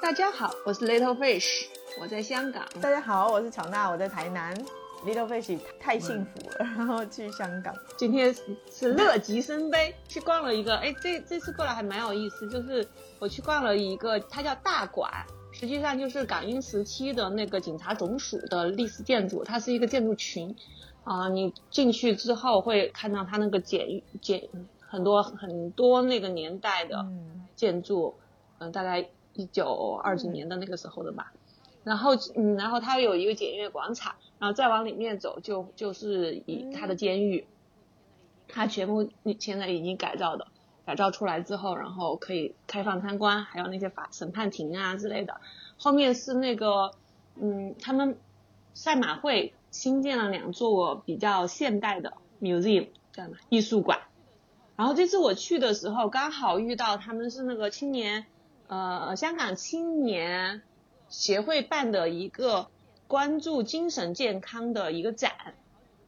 大家好，我是 Little Fish，我在香港。大家好，我是乔娜，我在台南。Little Fish 太幸福了，然后去香港。今天是乐极生悲，去逛了一个，哎，这这次过来还蛮有意思，就是我去逛了一个，它叫大馆，实际上就是港英时期的那个警察总署的历史建筑，它是一个建筑群。啊，你进去之后会看到它那个简简很多很多那个年代的建筑，嗯，大概一九二几年的那个时候的吧。然后，嗯，然后它有一个检阅广场，然后再往里面走就就是以它的监狱，它全部现在已经改造的，改造出来之后，然后可以开放参观，还有那些法审判庭啊之类的。后面是那个，嗯，他们赛马会新建了两座比较现代的 museum，叫什么艺术馆。然后这次我去的时候，刚好遇到他们是那个青年，呃，香港青年。协会办的一个关注精神健康的一个展，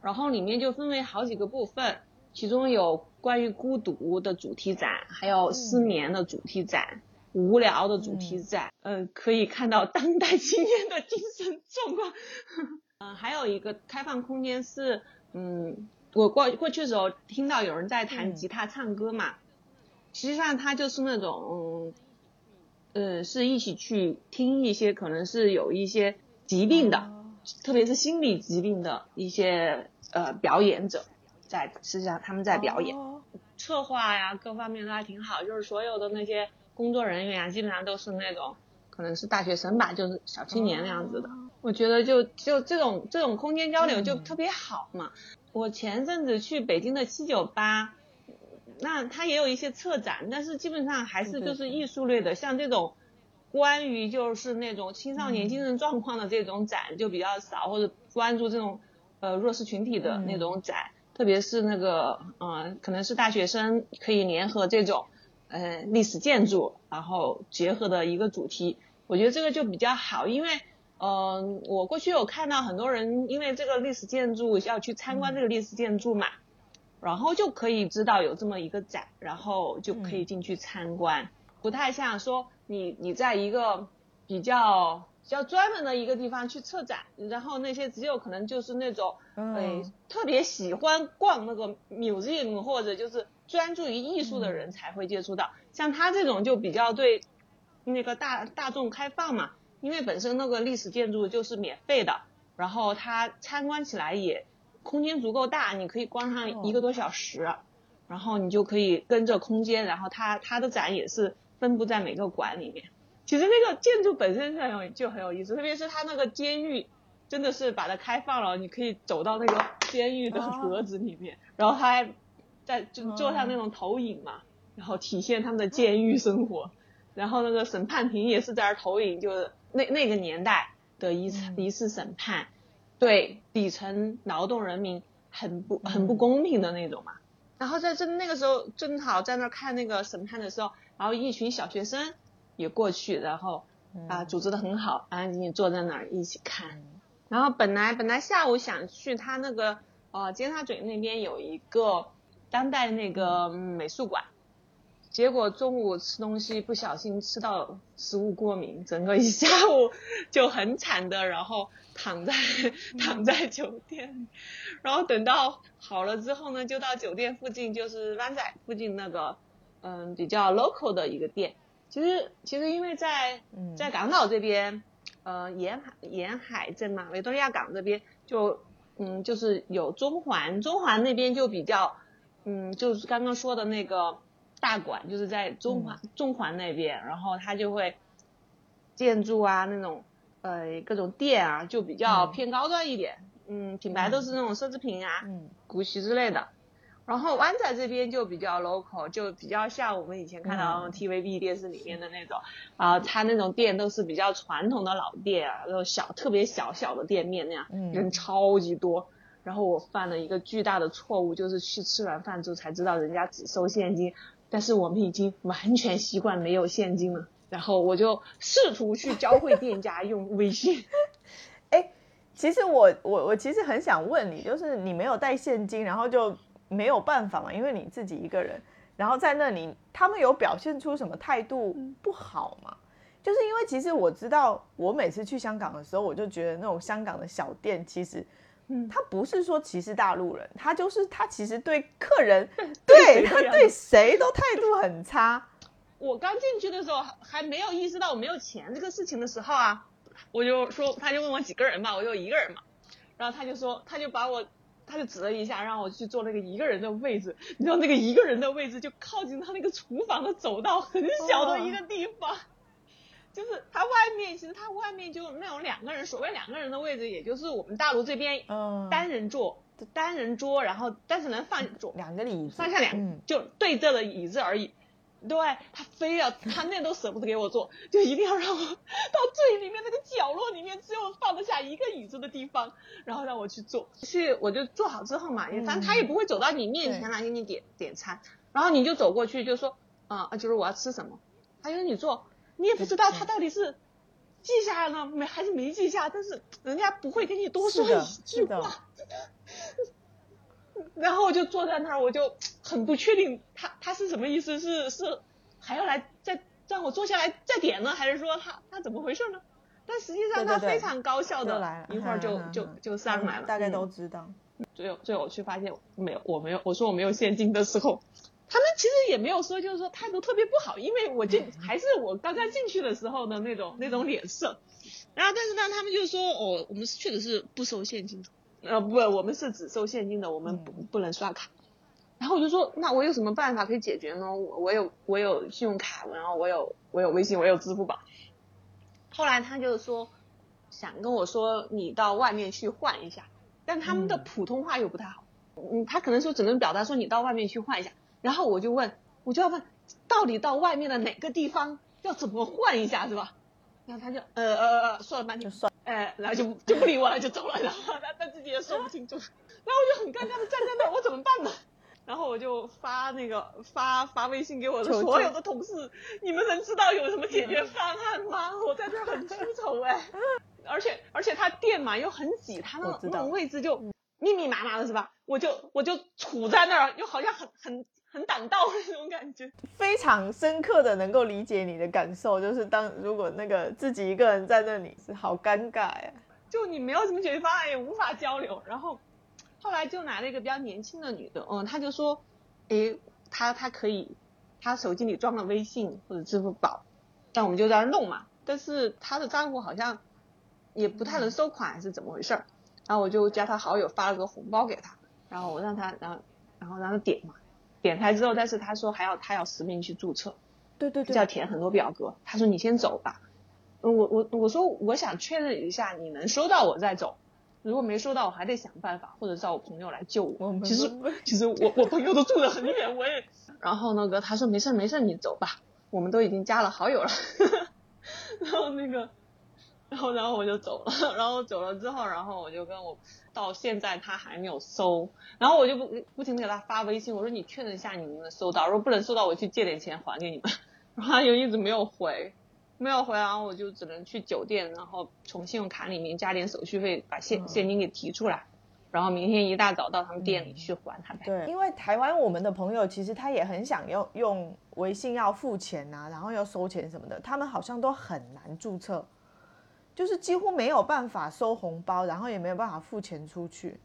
然后里面就分为好几个部分，其中有关于孤独的主题展，还有失眠的主题展，无聊的主题展，嗯，可以看到当代青年的精神状况。嗯，还有一个开放空间是，嗯，我过过去的时候听到有人在弹吉他唱歌嘛，实际上他就是那种。呃，是一起去听一些可能是有一些疾病的，特别是心理疾病的一些呃表演者，在实际上他们在表演，策划呀各方面都还挺好，就是所有的那些工作人员啊，基本上都是那种可能是大学生吧，就是小青年那样子的。我觉得就就这种这种空间交流就特别好嘛。我前阵子去北京的七九八。那它也有一些策展，但是基本上还是就是艺术类的，像这种关于就是那种青少年精神状况的这种展就比较少，或者关注这种呃弱势群体的那种展，特别是那个嗯，可能是大学生可以联合这种呃历史建筑，然后结合的一个主题，我觉得这个就比较好，因为嗯，我过去有看到很多人因为这个历史建筑要去参观这个历史建筑嘛。然后就可以知道有这么一个展，然后就可以进去参观，不太像说你你在一个比较比较专门的一个地方去策展，然后那些只有可能就是那种哎特别喜欢逛那个 museum 或者就是专注于艺术的人才会接触到，像他这种就比较对那个大大众开放嘛，因为本身那个历史建筑就是免费的，然后他参观起来也。空间足够大，你可以逛上一个多小时，然后你就可以跟着空间，然后它它的展也是分布在每个馆里面。其实那个建筑本身是很有就很有意思，特别是它那个监狱，真的是把它开放了，你可以走到那个监狱的格子里面，然后它还在就做上那种投影嘛，然后体现他们的监狱生活。然后那个审判庭也是在那投影，就是那那个年代的一次一次审判。对底层劳动人民很不很不公平的那种嘛，然后在这那个时候正好在那看那个审判的时候，然后一群小学生也过去，然后啊组织的很好，安安静静坐在那儿一起看。然后本来本来下午想去他那个呃尖沙咀那边有一个当代那个美术馆。结果中午吃东西不小心吃到食物过敏，整个一下午就很惨的，然后躺在 躺在酒店，然后等到好了之后呢，就到酒店附近，就是湾仔附近那个嗯比较 local 的一个店。其实其实因为在在港岛这边，呃沿海沿海镇嘛，维多利亚港这边就嗯就是有中环，中环那边就比较嗯就是刚刚说的那个。大馆就是在中环中环那边，然后它就会建筑啊那种呃各种店啊就比较偏高端一点，嗯品牌都是那种奢侈品啊，嗯古奇之类的。然后湾仔这边就比较 local，就比较像我们以前看到 TVB 电视里面的那种啊，它那种店都是比较传统的老店啊，那种小特别小小的店面那样，人超级多。然后我犯了一个巨大的错误，就是去吃完饭之后才知道人家只收现金。但是我们已经完全习惯没有现金了，然后我就试图去教会店家用微信。哎，其实我我我其实很想问你，就是你没有带现金，然后就没有办法嘛，因为你自己一个人，然后在那里，他们有表现出什么态度不好吗？就是因为其实我知道，我每次去香港的时候，我就觉得那种香港的小店，其实，嗯，他不是说歧视大陆人，他就是他其实对客人，对他对谁都态度很差。我刚进去的时候还没有意识到我没有钱这个事情的时候啊，我就说，他就问我几个人嘛，我就一个人嘛，然后他就说，他就把我。他就指了一下，让我去坐那个一个人的位置。你知道那个一个人的位置就靠近他那个厨房的走道，很小的一个地方。就是他外面，其实他外面就那种两个人，所谓两个人的位置，也就是我们大陆这边单人座、单人桌，然后但是能放桌两个椅子，上下两就对着的椅子而已。对他非要 他那都舍不得给我坐，就一定要让我到最里面那个角落里面，只有放得下一个椅子的地方，然后让我去坐。去我就坐好之后嘛，反正他也不会走到你面前来给你点点餐，然后你就走过去就说啊，就是我要吃什么，他让你坐，你也不知道他到底是记下了没还是没记下，但是人家不会跟你多说一句话。然后我就坐在那儿，我就很不确定他他是什么意思，是是还要来再让我坐下来再点呢，还是说他他怎么回事呢？但实际上他非常高效的，一会儿就就就上来了。大概都知道。最后最后我去发现没有，我没有，我说我没有现金的时候，他们其实也没有说就是说态度特别不好，因为我就还是我刚刚进去的时候的那种那种脸色。然后但是呢，他们就说哦，我们确实是不收现金的。呃不，我们是只收现金的，我们不不能刷卡。然后我就说，那我有什么办法可以解决呢？我我有我有信用卡，然后我有我有微信，我有支付宝。后来他就说，想跟我说你到外面去换一下，但他们的普通话又不太好，嗯，他可能说只能表达说你到外面去换一下。然后我就问，我就要问，到底到外面的哪个地方要怎么换一下，是吧？然后他就呃呃呃说了半天，哎，然后就就不理我了，就走了。然后他他自己也说不清楚，然后我就很尴尬的站在那，我怎么办呢？然后我就发那个发发微信给我的所有的同事，你们能知道有什么解决方案吗？我在这很出丑哎，而且而且他店嘛又很挤，他那那种位置就密密麻麻的是吧？我就我就杵在那儿，又好像很很。很挡道那种感觉，非常深刻的能够理解你的感受，就是当如果那个自己一个人在那里是好尴尬呀，就你没有什么解决方案，也无法交流。然后后来就来了一个比较年轻的女的，嗯，她就说，诶，她她可以，她手机里装了微信或者支付宝，但我们就在那弄嘛。但是她的账户好像也不太能收款，还是怎么回事儿？然后我就加她好友，发了个红包给她，然后我让她，然后然后让她点嘛。点开之后，但是他说还要他要实名去注册，对对对，要填很多表格。他说你先走吧，我我我说我想确认一下你能收到我再走，如果没收到我还得想办法或者找我朋友来救我。其实其实我我朋友都住得很远，我也。然后那个他说没事没事你走吧，我们都已经加了好友了。然后那个。然后，然后我就走了。然后走了之后，然后我就跟我到现在他还没有收。然后我就不不停的给他发微信，我说你确认一下你能不能收到，如果不能收到，我去借点钱还给你们。然后他就一直没有回，没有回，然后我就只能去酒店，然后从信用卡里面加点手续费，把现现金给提出来，然后明天一大早到他们店里去还他。对，因为台湾我们的朋友其实他也很想要用微信要付钱呐，然后要收钱什么的，他们好像都很难注册。就是几乎没有办法收红包，然后也没有办法付钱出去，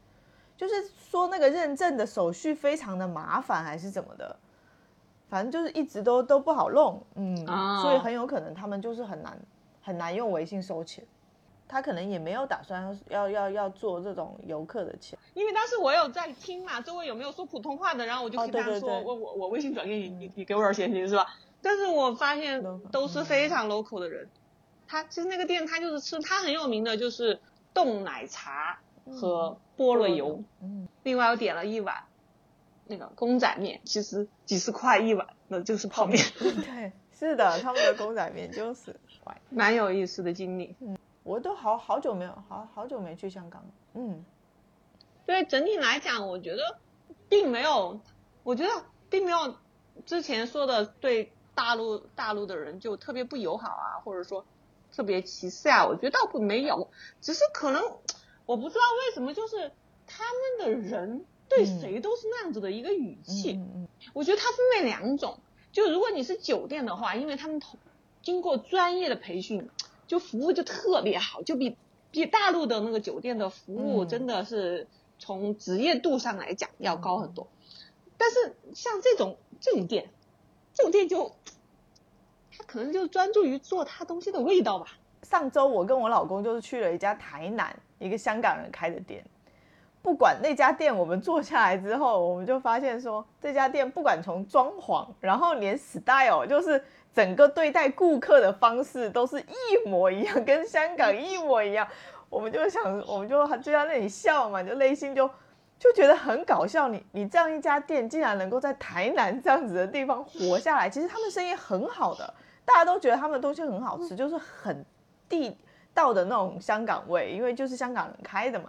就是说那个认证的手续非常的麻烦，还是怎么的，反正就是一直都都不好弄，嗯，所以很有可能他们就是很难很难用微信收钱，他可能也没有打算要要要做这种游客的钱，因为当时我有在听嘛，周围有没有说普通话的，然后我就跟他说，我我我微信转给你，你你给我点现金是吧？但是我发现都是非常 local 的人。他其实那个店，他就是吃，他很有名的就是冻奶茶和菠萝油。嗯。另外我点了一碗那个公仔面，其实几十块一碗，那就是泡面。对，是的，他们的公仔面就是。蛮有意思的经历。嗯。我都好好久没有，好好久没去香港了。嗯。对，整体来讲，我觉得并没有，我觉得并没有之前说的对大陆大陆的人就特别不友好啊，或者说。特别歧视啊？我觉得倒不没有，只是可能我不知道为什么，就是他们的人对谁都是那样子的一个语气。我觉得它分为两种，就如果你是酒店的话，因为他们同经过专业的培训，就服务就特别好，就比比大陆的那个酒店的服务真的是从职业度上来讲要高很多。但是像这种这种店，这种店就他可能就专注于做他东西的味道吧。上周我跟我老公就是去了一家台南一个香港人开的店。不管那家店，我们坐下来之后，我们就发现说，这家店不管从装潢，然后连 style，就是整个对待顾客的方式都是一模一样，跟香港一模一样。我们就想，我们就就在那里笑嘛，就内心就就觉得很搞笑。你你这样一家店，竟然能够在台南这样子的地方活下来，其实他们生意很好的，大家都觉得他们的东西很好吃，就是很地道的那种香港味，因为就是香港人开的嘛。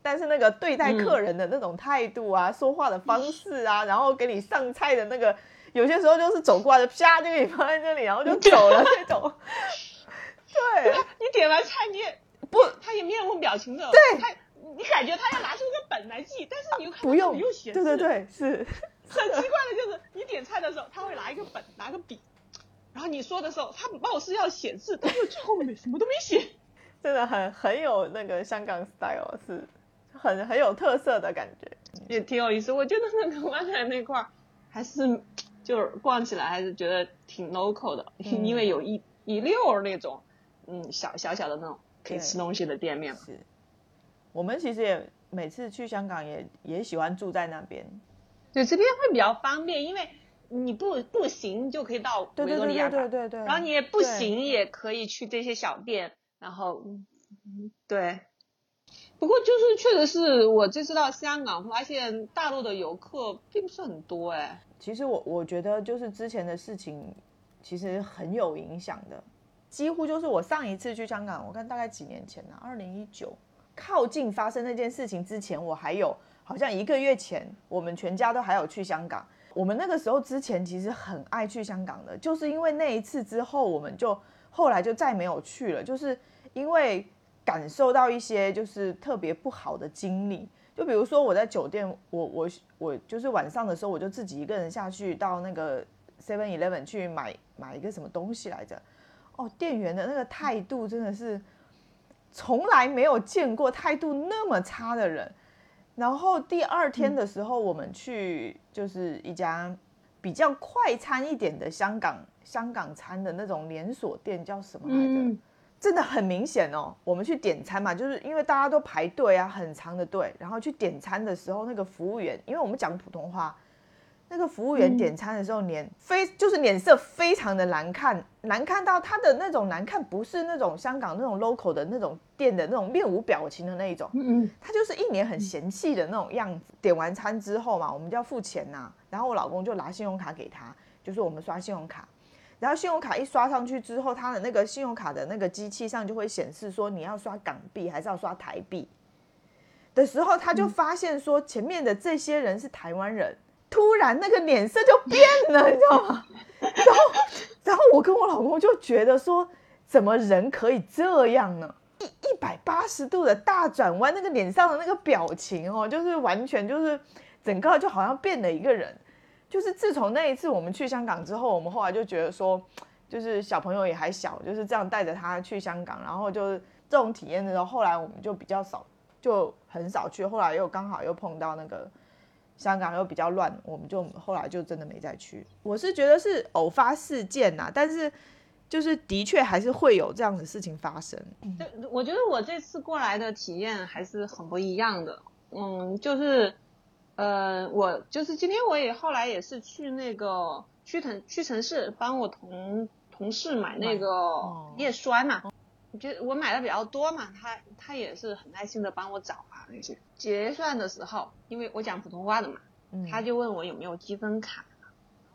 但是那个对待客人的那种态度啊，说话的方式啊，然后给你上菜的那个，有些时候就是走过来的，啪就给你放在这里，然后就走了那种。对，你点完菜你也不，他也面无表情的。对，他你感觉他要拿出一个本来记，但是你又看不用不用写字。对对对，是。很奇怪的就是你点菜的时候，他会拿一个本，拿个笔，然后你说的时候，他貌似要写字，但是最后面什么都没写。真的很很有那个香港 style 是。很很有特色的感觉，也挺有意思。我觉得那个湾仔那块儿还是就是逛起来还是觉得挺 local 的，因为有一一溜那种嗯小小小的那种可以吃东西的店面。是，我们其实也每次去香港也也喜欢住在那边。对，这边会比较方便，因为你不不行就可以到维多利亚对对对。然后你也不行也可以去这些小店，然后对。不过就是确实是我这次到香港，发现大陆的游客并不是很多哎。其实我我觉得就是之前的事情，其实很有影响的。几乎就是我上一次去香港，我看大概几年前呢，二零一九，靠近发生那件事情之前，我还有好像一个月前，我们全家都还有去香港。我们那个时候之前其实很爱去香港的，就是因为那一次之后，我们就后来就再没有去了，就是因为。感受到一些就是特别不好的经历，就比如说我在酒店，我我我就是晚上的时候，我就自己一个人下去到那个 Seven Eleven 去买买一个什么东西来着，哦，店员的那个态度真的是从来没有见过态度那么差的人。然后第二天的时候，我们去就是一家比较快餐一点的香港香港餐的那种连锁店，叫什么来着？真的很明显哦，我们去点餐嘛，就是因为大家都排队啊，很长的队，然后去点餐的时候，那个服务员，因为我们讲普通话，那个服务员点餐的时候脸非就是脸色非常的难看，难看到他的那种难看，不是那种香港那种 local 的那种店的那种面无表情的那一种，嗯嗯，他就是一脸很嫌弃的那种样子。点完餐之后嘛，我们就要付钱呐，然后我老公就拿信用卡给他，就是我们刷信用卡。然后信用卡一刷上去之后，他的那个信用卡的那个机器上就会显示说你要刷港币还是要刷台币。的时候，他就发现说前面的这些人是台湾人，突然那个脸色就变了，你知道吗？然后，然后我跟我老公就觉得说，怎么人可以这样呢？一一百八十度的大转弯，那个脸上的那个表情哦，就是完全就是整个就好像变了一个人。就是自从那一次我们去香港之后，我们后来就觉得说，就是小朋友也还小，就是这样带着他去香港，然后就是这种体验的时候，后来我们就比较少，就很少去。后来又刚好又碰到那个香港又比较乱，我们就后来就真的没再去。我是觉得是偶发事件呐，但是就是的确还是会有这样的事情发生。对，我觉得我这次过来的体验还是很不一样的。嗯，就是。呃，我就是今天我也后来也是去那个屈臣屈臣氏帮我同同事买那个叶酸嘛，我觉得我买的比较多嘛，他他也是很耐心的帮我找啊那些结算的时候，因为我讲普通话的嘛，他就问我有没有积分卡，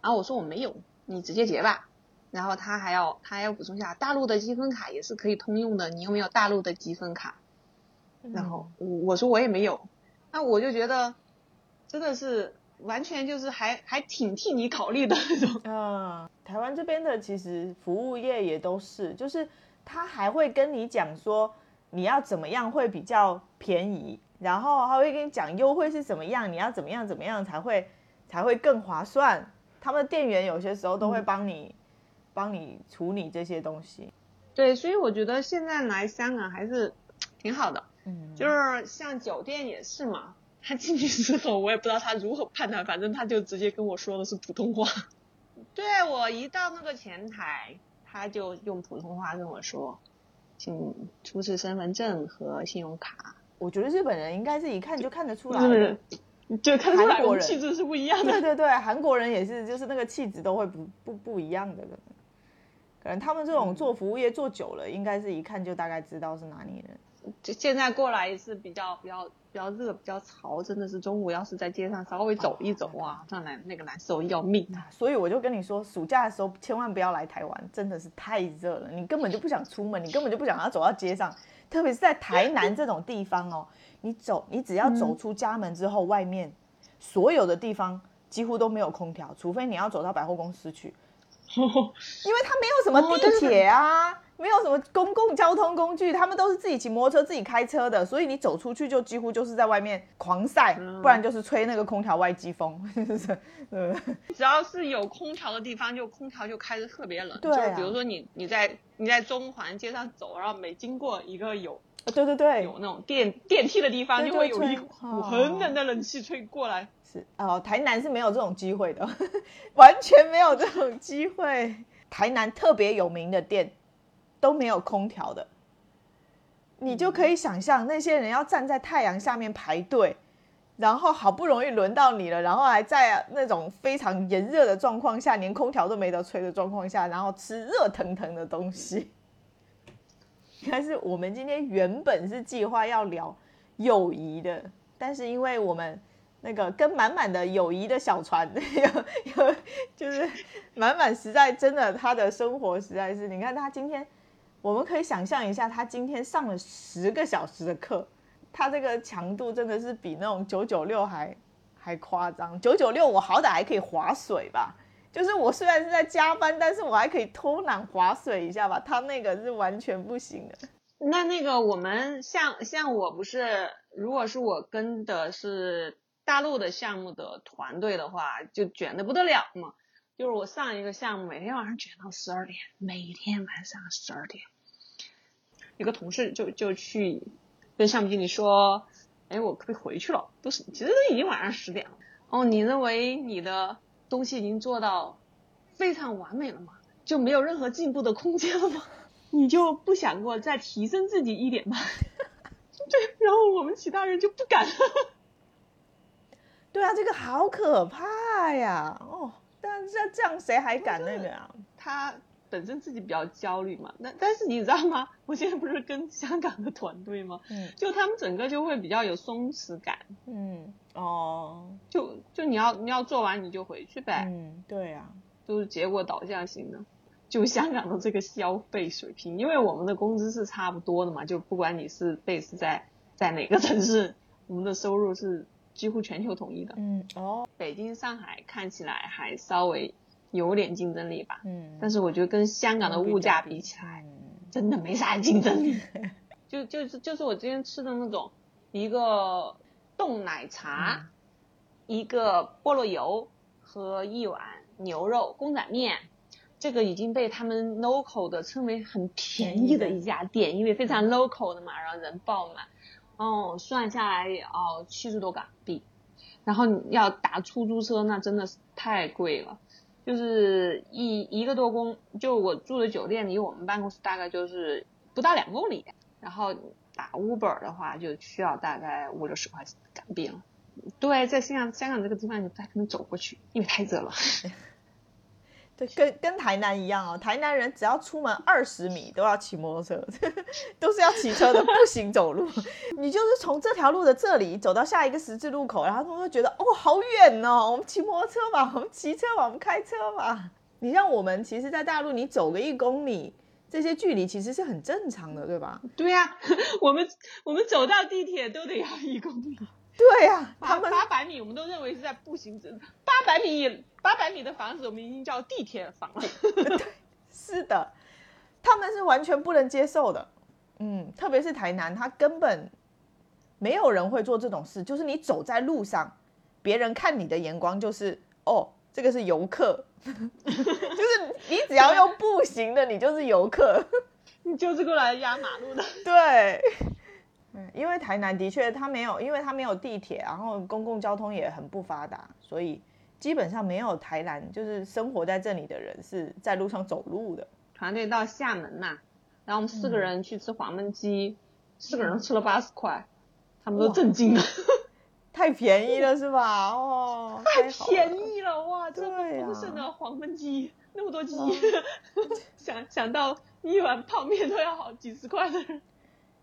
然后我说我没有，你直接结吧，然后他还要他还要补充下大陆的积分卡也是可以通用的，你有没有大陆的积分卡？然后我说我也没有，那我就觉得。真的是完全就是还还挺替你考虑的那种 啊！台湾这边的其实服务业也都是，就是他还会跟你讲说你要怎么样会比较便宜，然后他会跟你讲优惠是怎么样，你要怎么样怎么样才会才会更划算。他们的店员有些时候都会帮你帮你处理这些东西。对，所以我觉得现在来香港还是 挺好的。嗯，就是像酒店也是嘛，他进去之后我也不知道他如何判断，反正他就直接跟我说的是普通话。对我一到那个前台，他就用普通话跟我说，请出示身份证和信用卡。我觉得日本人应该是一看就看得出来是，就看出来韩国人我们气质是不一样的。对对对，韩国人也是，就是那个气质都会不不不一样的。可能可能他们这种做服务业做久了，应该是一看就大概知道是哪里人。就现在过来是比较比较比较热，比较潮，真的是中午要是在街上稍微走一走，哇，那难那个难受要命啊！所以我就跟你说，暑假的时候千万不要来台湾，真的是太热了，你根本就不想出门，你根本就不想要走到街上，特别是在台南 这种地方哦，你走，你只要走出家门之后，外面所有的地方几乎都没有空调，除非你要走到百货公司去，因为它没有什么地铁啊。没有什么公共交通工具，他们都是自己骑摩托车、自己开车的，所以你走出去就几乎就是在外面狂晒，不然就是吹那个空调外机风，是呃，只要是有空调的地方，就空调就开的特别冷。对，就比如说你你在你在中环街上走，然后每经过一个有，对对对，有那种电电梯的地方，就会有一股很冷的冷气吹过来。是哦，台南是没有这种机会的，完全没有这种机会。台南特别有名的店。都没有空调的，你就可以想象那些人要站在太阳下面排队，然后好不容易轮到你了，然后还在那种非常炎热的状况下，连空调都没得吹的状况下，然后吃热腾腾的东西。但是我们今天原本是计划要聊友谊的，但是因为我们那个跟满满的友谊的小船，有有就是满满实在真的他的生活实在是，你看他今天。我们可以想象一下，他今天上了十个小时的课，他这个强度真的是比那种九九六还还夸张。九九六我好歹还可以划水吧，就是我虽然是在加班，但是我还可以偷懒划水一下吧。他那个是完全不行的。那那个我们像像我不是，如果是我跟的是大陆的项目的团队的话，就卷的不得了嘛。就是我上一个项目，每天晚上卷到十二点，每天晚上十二点。有个同事就就去跟项目经理说：“哎，我可不可以回去了？都是其实都已经晚上十点了。哦，你认为你的东西已经做到非常完美了吗？就没有任何进步的空间了吗？你就不想过再提升自己一点吗？” 对，然后我们其他人就不敢。对啊，这个好可怕呀！哦，但是这样谁还敢那个啊？他。本身自己比较焦虑嘛，那但是你知道吗？我现在不是跟香港的团队吗？嗯，就他们整个就会比较有松弛感。嗯，哦，就就你要你要做完你就回去呗。嗯，对呀，都是结果导向型的。就香港的这个消费水平，因为我们的工资是差不多的嘛，就不管你是 base 在在哪个城市，我们的收入是几乎全球统一的。嗯，哦，北京、上海看起来还稍微。有点竞争力吧，嗯，但是我觉得跟香港的物价比起来，真的没啥竞争力。就就是就是我今天吃的那种，一个冻奶茶，一个菠萝油和一碗牛肉公仔面，这个已经被他们 local 的称为很便宜的一家店，因为非常 local 的嘛，然后人爆满，哦，算下来哦七十多港币，然后你要打出租车那真的是太贵了。就是一一个多公，就我住的酒店离我们办公室大概就是不到两公里，然后打 Uber 的话就需要大概五六十块港币了。对，在香港香港这个地方你不太可能走过去，因为太热了。对，跟跟台南一样哦，台南人只要出门二十米都要骑摩托车，都是要骑车的，不行走路。你就是从这条路的这里走到下一个十字路口，然后他们就觉得哦，好远哦，我们骑摩托车吧，我们骑车吧，我们开车吧。你像我们，其实，在大陆你走个一公里，这些距离其实是很正常的，对吧？对呀，我们我们走到地铁都得要一公里。对呀，他们八百米我们都认为是在步行，八百米八百米的房子我们已经叫地铁房了。对，是的，他们是完全不能接受的。嗯，特别是台南，他根本没有人会做这种事。就是你走在路上，别人看你的眼光就是哦，这个是游客，就是你只要用步行的，你就是游客。你就是过来压马路的。对，嗯，因为台南的确它没有，因为它没有地铁，然后公共交通也很不发达，所以基本上没有台南就是生活在这里的人是在路上走路的。团队到厦门嘛，然后我们四个人去吃黄焖鸡，四个人吃了八十块，他们都震惊了。太便宜了是吧？哦，太便宜了哇！这么丰盛的黄焖鸡，那么多鸡，想想到一碗泡面都要好几十块的。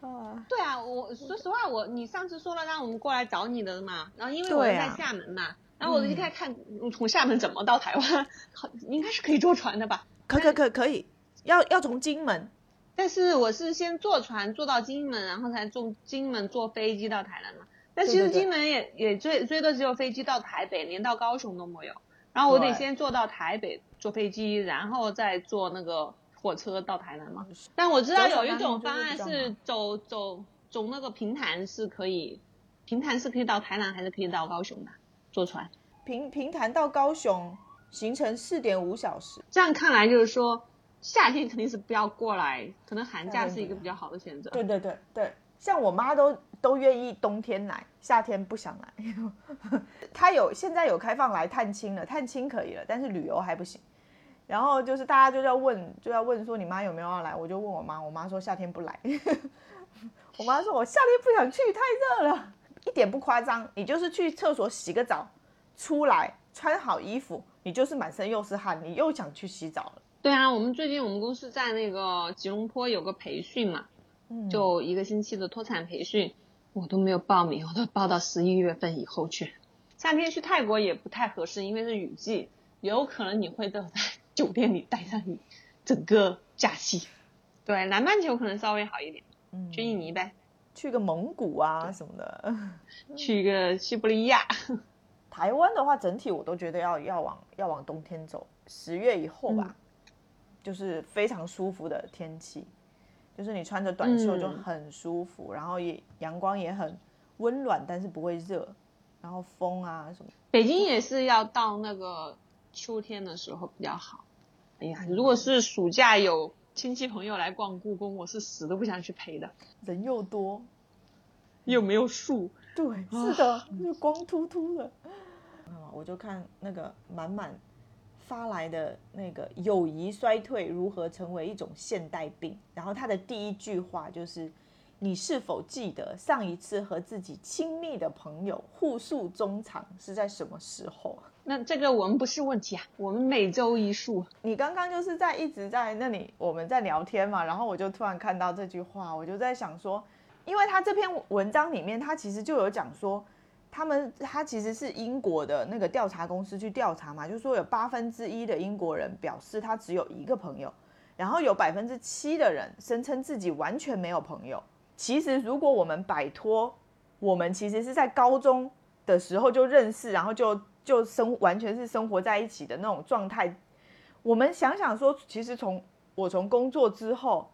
啊，对啊，我说实话，我你上次说了让我们过来找你的嘛，然后因为我在厦门嘛，然后我就开始看从厦门怎么到台湾，好应该是可以坐船的吧？可可可可以，要要从金门，但是我是先坐船坐到金门，然后才从金门坐飞机到台南嘛。但其实金门也也最最多只有飞机到台北，连到高雄都没有。然后我得先坐到台北坐飞机，然后再坐那个火车到台南吗。但我知道有一种方案是走走走那个平潭是可以，平潭是可以到台南还是可以到高雄的？坐船平平潭到高雄行程四点五小时。这样看来就是说夏天肯定是不要过来，可能寒假是一个比较好的选择。对对对对，像我妈都。都愿意冬天来，夏天不想来。她有现在有开放来探亲了，探亲可以了，但是旅游还不行。然后就是大家就要问，就要问说你妈有没有要来？我就问我妈，我妈说夏天不来。我妈说我夏天不想去，太热了，一点不夸张。你就是去厕所洗个澡，出来穿好衣服，你就是满身又是汗，你又想去洗澡了。对啊，我们最近我们公司在那个吉隆坡有个培训嘛，就一个星期的脱产培训。我都没有报名，我都报到十一月份以后去。夏天去泰国也不太合适，因为是雨季，有可能你会得在酒店里待上你整个假期。对，南半球可能稍微好一点，嗯去印尼呗，去个蒙古啊什么的，去一个西伯利亚。台湾的话，整体我都觉得要要往要往冬天走，十月以后吧，就是非常舒服的天气。就是你穿着短袖就很舒服，然后也阳光也很温暖，但是不会热，然后风啊什么。北京也是要到那个秋天的时候比较好。哎呀，如果是暑假有亲戚朋友来逛故宫，我是死都不想去陪的，人又多，又没有树。对，是的，就光秃秃的。我就看那个满满。发来的那个友谊衰退如何成为一种现代病？然后他的第一句话就是：“你是否记得上一次和自己亲密的朋友互诉衷肠是在什么时候？”那这个我们不是问题啊，我们每周一束。你刚刚就是在一直在那里我们在聊天嘛，然后我就突然看到这句话，我就在想说，因为他这篇文章里面他其实就有讲说。他们他其实是英国的那个调查公司去调查嘛，就说有八分之一的英国人表示他只有一个朋友，然后有百分之七的人声称自己完全没有朋友。其实如果我们摆脱我们其实是在高中的时候就认识，然后就就生完全是生活在一起的那种状态，我们想想说，其实从我从工作之后，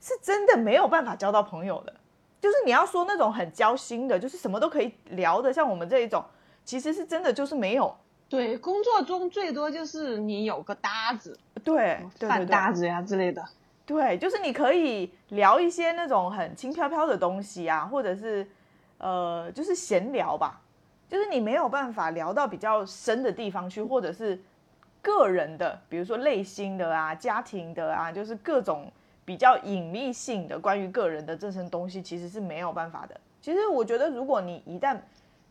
是真的没有办法交到朋友的。就是你要说那种很交心的，就是什么都可以聊的，像我们这一种，其实是真的就是没有。对，工作中最多就是你有个搭子，对，饭搭子呀之类的。对，就是你可以聊一些那种很轻飘飘的东西啊，或者是呃，就是闲聊吧。就是你没有办法聊到比较深的地方去，或者是个人的，比如说内心的啊、家庭的啊，就是各种。比较隐秘性的关于个人的这些东西，其实是没有办法的。其实我觉得，如果你一旦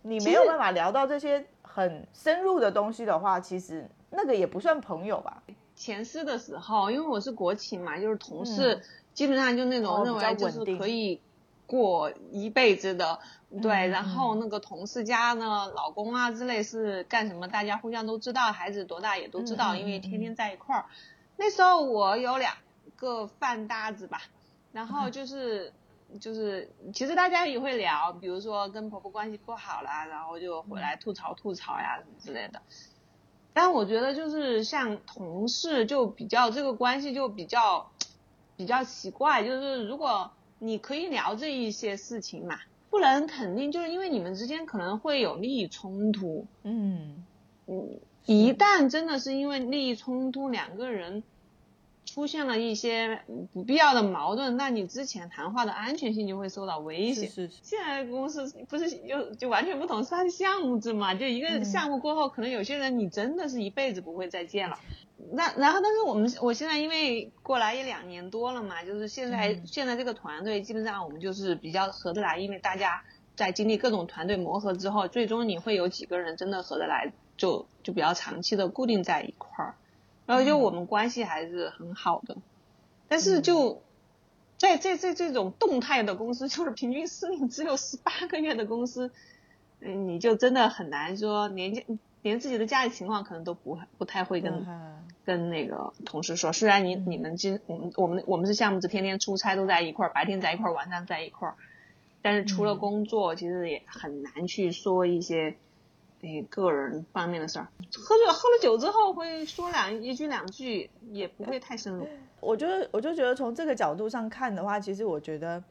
你没有办法聊到这些很深入的东西的话，其实那个也不算朋友吧。前司的时候，因为我是国企嘛，就是同事基本上就那种认为就是可以过一辈子的，对。然后那个同事家呢，老公啊之类是干什么，大家互相都知道，孩子多大也都知道，因为天天在一块儿。那时候我有两。个饭搭子吧，然后就是就是，其实大家也会聊，比如说跟婆婆关系不好啦，然后就回来吐槽吐槽呀什么之类的。但我觉得就是像同事就比较这个关系就比较比较奇怪，就是如果你可以聊这一些事情嘛，不能肯定就是因为你们之间可能会有利益冲突。嗯嗯，一旦真的是因为利益冲突，两个人出现了一些不必要的矛盾，那你之前谈话的安全性就会受到威胁。是是是，现在公司不是就就完全不同，是它的项目制嘛？就一个项目过后，可能有些人你真的是一辈子不会再见了。那然后，但是我们我现在因为过来也两年多了嘛，就是现在现在这个团队基本上我们就是比较合得来，因为大家在经历各种团队磨合之后，最终你会有几个人真的合得来，就就比较长期的固定在一块儿。然后就我们关系还是很好的，但是就在这这这种动态的公司，就是平均司令只有十八个月的公司，嗯，你就真的很难说连连自己的家里情况可能都不不太会跟跟那个同事说。虽然你你们今我们我们我们是项目组，天天出差都在一块儿，白天在一块儿，晚上在一块儿，但是除了工作，其实也很难去说一些。诶，个人方面的事儿，喝了喝了酒之后会说两一句两句，也不会太深入。我觉得，我就觉得从这个角度上看的话，其实我觉得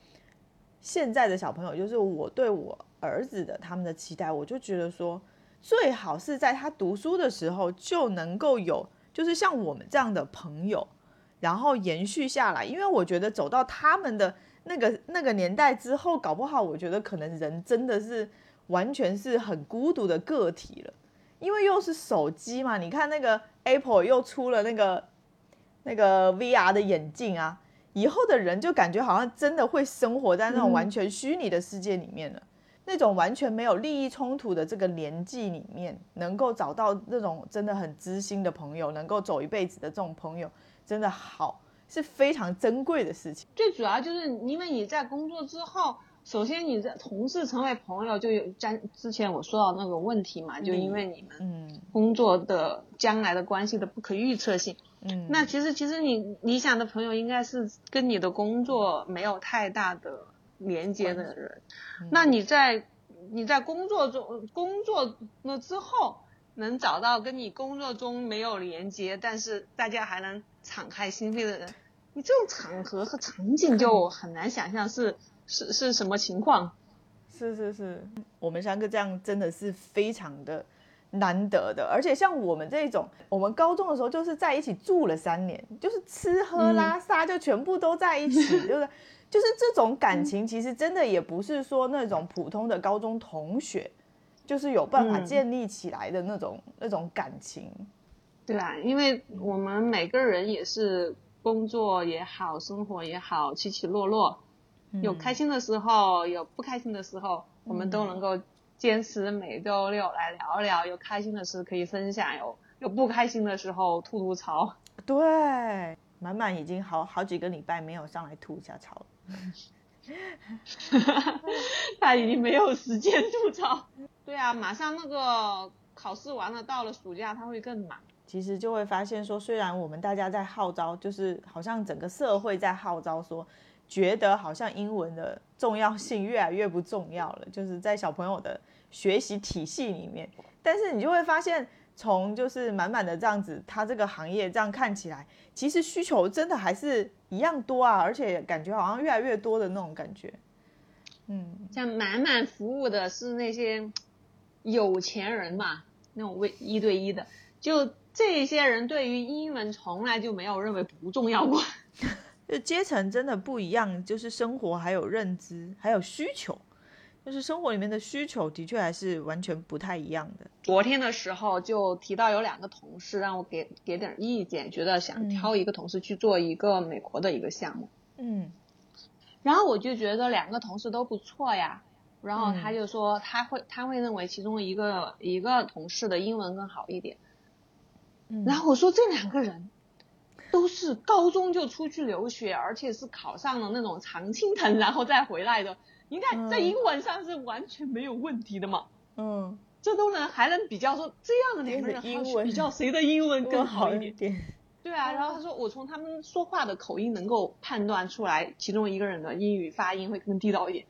现在的小朋友，就是我对我儿子的他们的期待，我就觉得说，最好是在他读书的时候就能够有，就是像我们这样的朋友，然后延续下来。因为我觉得走到他们的那个那个年代之后，搞不好我觉得可能人真的是。完全是很孤独的个体了，因为又是手机嘛。你看那个 Apple 又出了那个那个 VR 的眼镜啊，以后的人就感觉好像真的会生活在那种完全虚拟的世界里面了。那种完全没有利益冲突的这个年纪里面，能够找到那种真的很知心的朋友，能够走一辈子的这种朋友，真的好是非常珍贵的事情。最主要就是因为你在工作之后。首先，你在同事成为朋友就有将之前我说到那个问题嘛，就因为你们工作的将来的关系的不可预测性。嗯，那其实其实你理想的朋友应该是跟你的工作没有太大的连接的人。那你在你在工作中工作了之后，能找到跟你工作中没有连接，但是大家还能敞开心扉的人，你这种场合和场景就 很难想象是。是是什么情况？是是是，我们三个这样真的是非常的难得的，而且像我们这种，我们高中的时候就是在一起住了三年，就是吃喝拉撒就全部都在一起，就是就是这种感情，其实真的也不是说那种普通的高中同学，就是有办法建立起来的那种那种感情，对啊？因为我们每个人也是工作也好，生活也好，起起落落。有开心的时候，有不开心的时候，我们都能够坚持每周六来聊聊。有开心的事可以分享，有有不开心的时候吐吐槽。对，满满已经好好几个礼拜没有上来吐一下槽了。他已经没有时间吐槽。对啊，马上那个考试完了，到了暑假他会更忙。其实就会发现说，虽然我们大家在号召，就是好像整个社会在号召说。觉得好像英文的重要性越来越不重要了，就是在小朋友的学习体系里面。但是你就会发现，从就是满满的这样子，他这个行业这样看起来，其实需求真的还是一样多啊，而且感觉好像越来越多的那种感觉。嗯，像满满服务的是那些有钱人嘛，那种为一对一的，就这些人对于英文从来就没有认为不重要过。就阶层真的不一样，就是生活还有认知还有需求，就是生活里面的需求的确还是完全不太一样的。昨天的时候就提到有两个同事让我给给点意见，觉得想挑一个同事去做一个美国的一个项目。嗯，然后我就觉得两个同事都不错呀，然后他就说他会他会认为其中一个一个同事的英文更好一点。嗯，然后我说这两个人。都是高中就出去留学，而且是考上了那种常青藤，然后再回来的。你看在英文上是完全没有问题的嘛。嗯，这都能还能比较说这样的两个人，比较谁的英文更好一点？对啊，然后他说我从他们说话的口音能够判断出来，其中一个人的英语发音会更地道一点。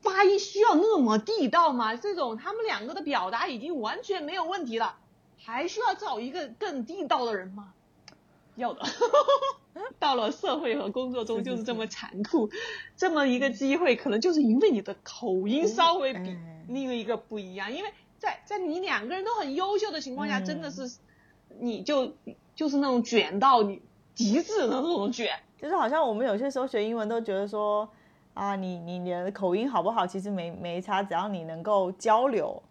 发音需要那么地道吗？这种他们两个的表达已经完全没有问题了，还需要找一个更地道的人吗？要的，到了社会和工作中就是这么残酷，这么一个机会，可能就是因为你的口音稍微比另一个不一样，因为在在你两个人都很优秀的情况下，嗯。真的是你就就是那种卷到你极致的那种卷。就是好像我们有些时候学英文都觉得说，啊，你你你的口音好不好，其实没没差，只要你能够交流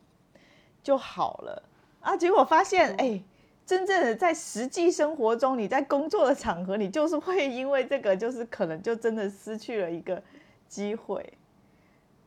就好了。啊。结果发现，哎，真正的在实际生活中，你在工作的场合，你就是会因为这个，就是可能就真的失去了一个机会，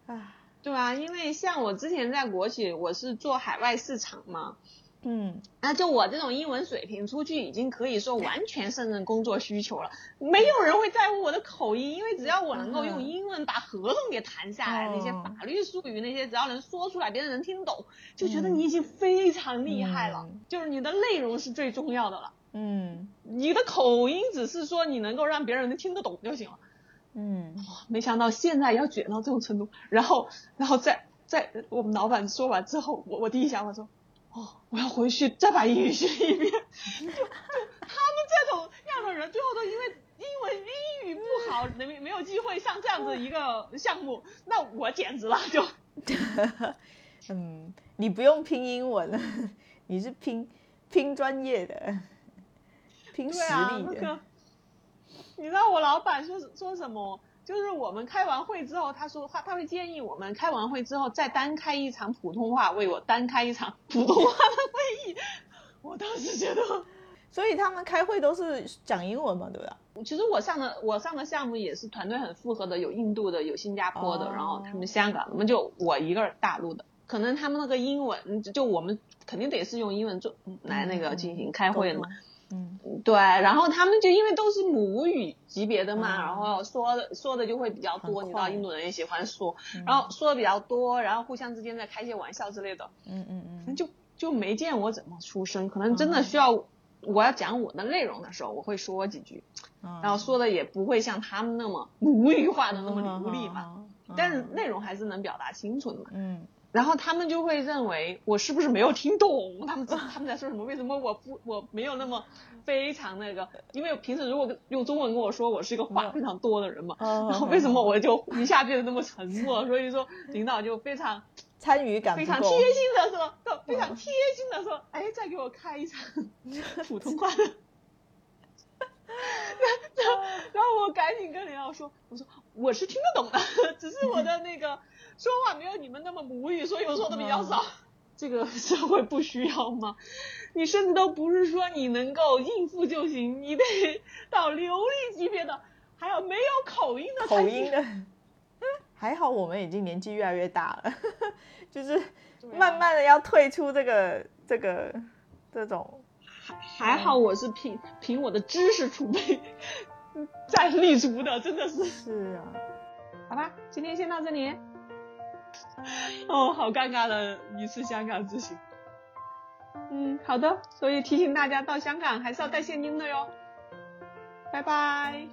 啊，对啊，因为像我之前在国企，我是做海外市场嘛，嗯，那就我这种英文水平出去已经可以说完全胜任工作需求了，没有人会在乎我的口音，因为只要我能够用英文把合同给谈下来，那些哦。法律术语那些只要能说出来，别人能听懂，就觉得嗯。你已经非常厉害了。嗯。就是你的内容是最重要的了，嗯。你的口音只是说你能够让别人能听得懂就行了。嗯，没想到现在要卷到这种程度，然后，然后在在我们老板说完之后，我我第一想法说，哦，我要回去再把英语学一遍。就就他们这种样的人，最后都因为英文英语不好，没没有机会上这样子一个项目，那我简直了就。嗯，你不用拼英文，你是拼拼专业的，拼实力的。那个，你知道我老板说说什么？就是我们开完会之后，他说他他会建议我们开完会之后再单开一场普通话，为我单开一场普通话的会议。我当时觉得，所以他们开会都是讲英文嘛，对不对？其实我上的我上的项目也是团队很复合的，有印度的，有新加坡的，哦然后他们香港，那么就我一个人大陆的。可能他们那个英文，就我们肯定得是用英文做来那个进行开会的嘛。嗯对，然后他们就因为都是母语级别的嘛，嗯。然后说的说的就会比较多，你知道印度人也喜欢说，嗯。然后说的比较多，然后互相之间在开一些玩笑之类的，嗯嗯嗯，就就没见我怎么出声，可能真的需要我要讲我的内容的时候，我会说几句，嗯。然后说的也不会像他们那么母语化的那么流利嘛，嘛但是内容还是能表达清楚的嘛。嗯然后他们就会认为我是不是没有听懂，他们他们在说什么？为什么我不我没有那么非常那个？因为平时如果用中文跟我说，我是一个话非常多的人嘛，哦然后为什么我就一下变得那么沉默？所以说领导就非常 参与感非常贴心的说，都非常贴心的说，哎，再给我开一场普通话的。然后，然后我赶紧跟领导说，我说我是听得懂的，只是我的那个说话没有你们那么母语，所以我说的比较少。这个社会不需要吗？你甚至都不是说你能够应付就行，你得 到流利级别的，还有没有口音的口音的。还好我们已经年纪越来越大了，就是慢慢的要退出这个这个这种。还好我是凭凭我的知识储备 在立足的，真的是。是啊，好吧，今天先到这里。哦，好尴尬的一次香港之行。嗯，好的，所以提醒大家到香港还是要带现金的哟。拜拜。